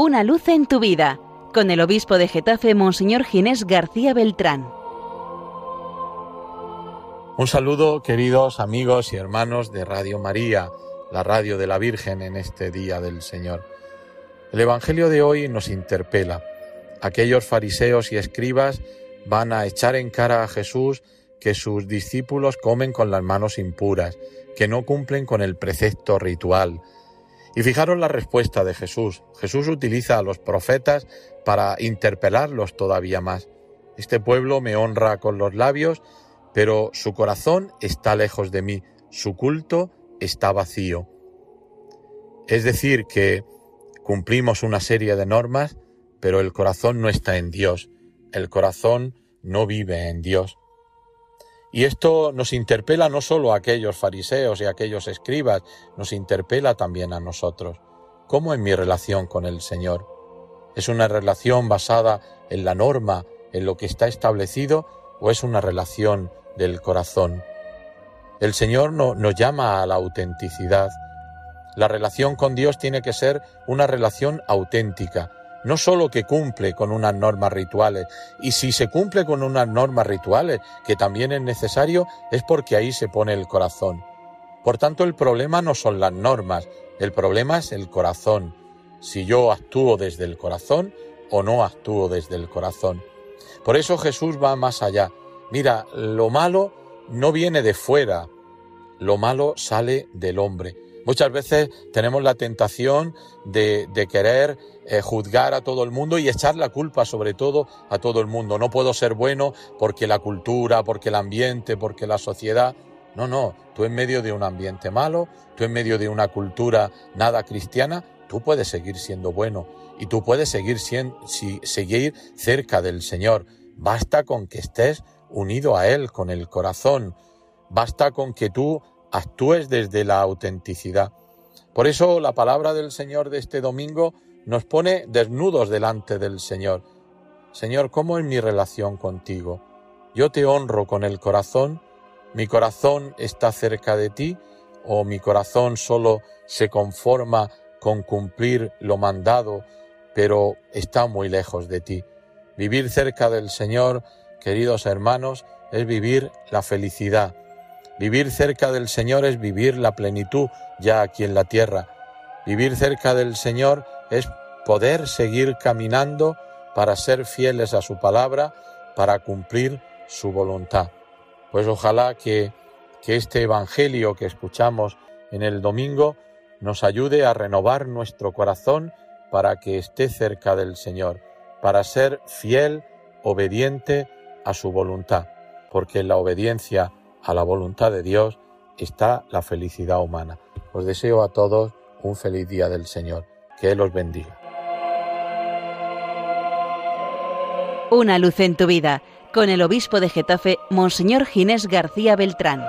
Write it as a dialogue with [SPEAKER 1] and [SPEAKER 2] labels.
[SPEAKER 1] Una luz en tu vida, con el obispo de Getafe, Monseñor Ginés García Beltrán.
[SPEAKER 2] Un saludo, queridos amigos y hermanos de Radio María, la radio de la Virgen en este día del Señor. El Evangelio de hoy nos interpela. Aquellos fariseos y escribas van a echar en cara a Jesús que sus discípulos comen con las manos impuras, que no cumplen con el precepto ritual. Y fijaron la respuesta de Jesús. Jesús utiliza a los profetas para interpelarlos todavía más. Este pueblo me honra con los labios, pero su corazón está lejos de mí, su culto está vacío. Es decir, que cumplimos una serie de normas, pero el corazón no está en Dios, el corazón no vive en Dios. Y esto nos interpela no solo a aquellos fariseos y a aquellos escribas, nos interpela también a nosotros. ¿Cómo es mi relación con el Señor? ¿Es una relación basada en la norma, en lo que está establecido, o es una relación del corazón? El Señor no, nos llama a la autenticidad. La relación con Dios tiene que ser una relación auténtica, no solo que cumple con unas normas rituales, y si se cumple con unas normas rituales, que también es necesario, es porque ahí se pone el corazón. Por tanto, el problema no son las normas, el problema es el corazón, si yo actúo desde el corazón o no actúo desde el corazón. Por eso Jesús va más allá. Mira, lo malo no viene de fuera, lo malo sale del hombre. Muchas veces tenemos la tentación de, querer eh, juzgar a todo el mundo y echar la culpa sobre todo a todo el mundo. No puedo ser bueno porque la cultura, porque el ambiente, porque la sociedad. No, no, tú en medio de un ambiente malo, tú en medio de una cultura nada cristiana, tú puedes seguir siendo bueno y tú puedes seguir, siendo, seguir cerca del Señor. Basta con que estés unido a Él con el corazón. Basta con que tú actúes desde la autenticidad. Por eso la palabra del Señor de este domingo nos pone desnudos delante del Señor. Señor, ¿cómo es mi relación contigo? Yo te honro con el corazón, mi corazón está cerca de ti o mi corazón solo se conforma con cumplir lo mandado, pero está muy lejos de ti. Vivir cerca del Señor, queridos hermanos, es vivir la felicidad, Vivir cerca del Señor es vivir la plenitud ya aquí en la tierra. Vivir cerca del Señor es poder seguir caminando para ser fieles a su palabra, para cumplir su voluntad. Pues ojalá que, que este Evangelio que escuchamos en el domingo nos ayude a renovar nuestro corazón para que esté cerca del Señor, para ser fiel, obediente a su voluntad, porque la obediencia a la voluntad de Dios está la felicidad humana. Os deseo a todos un feliz día del Señor. Que Él os bendiga.
[SPEAKER 1] Una luz en tu vida con el obispo de Getafe, Monseñor Ginés García Beltrán.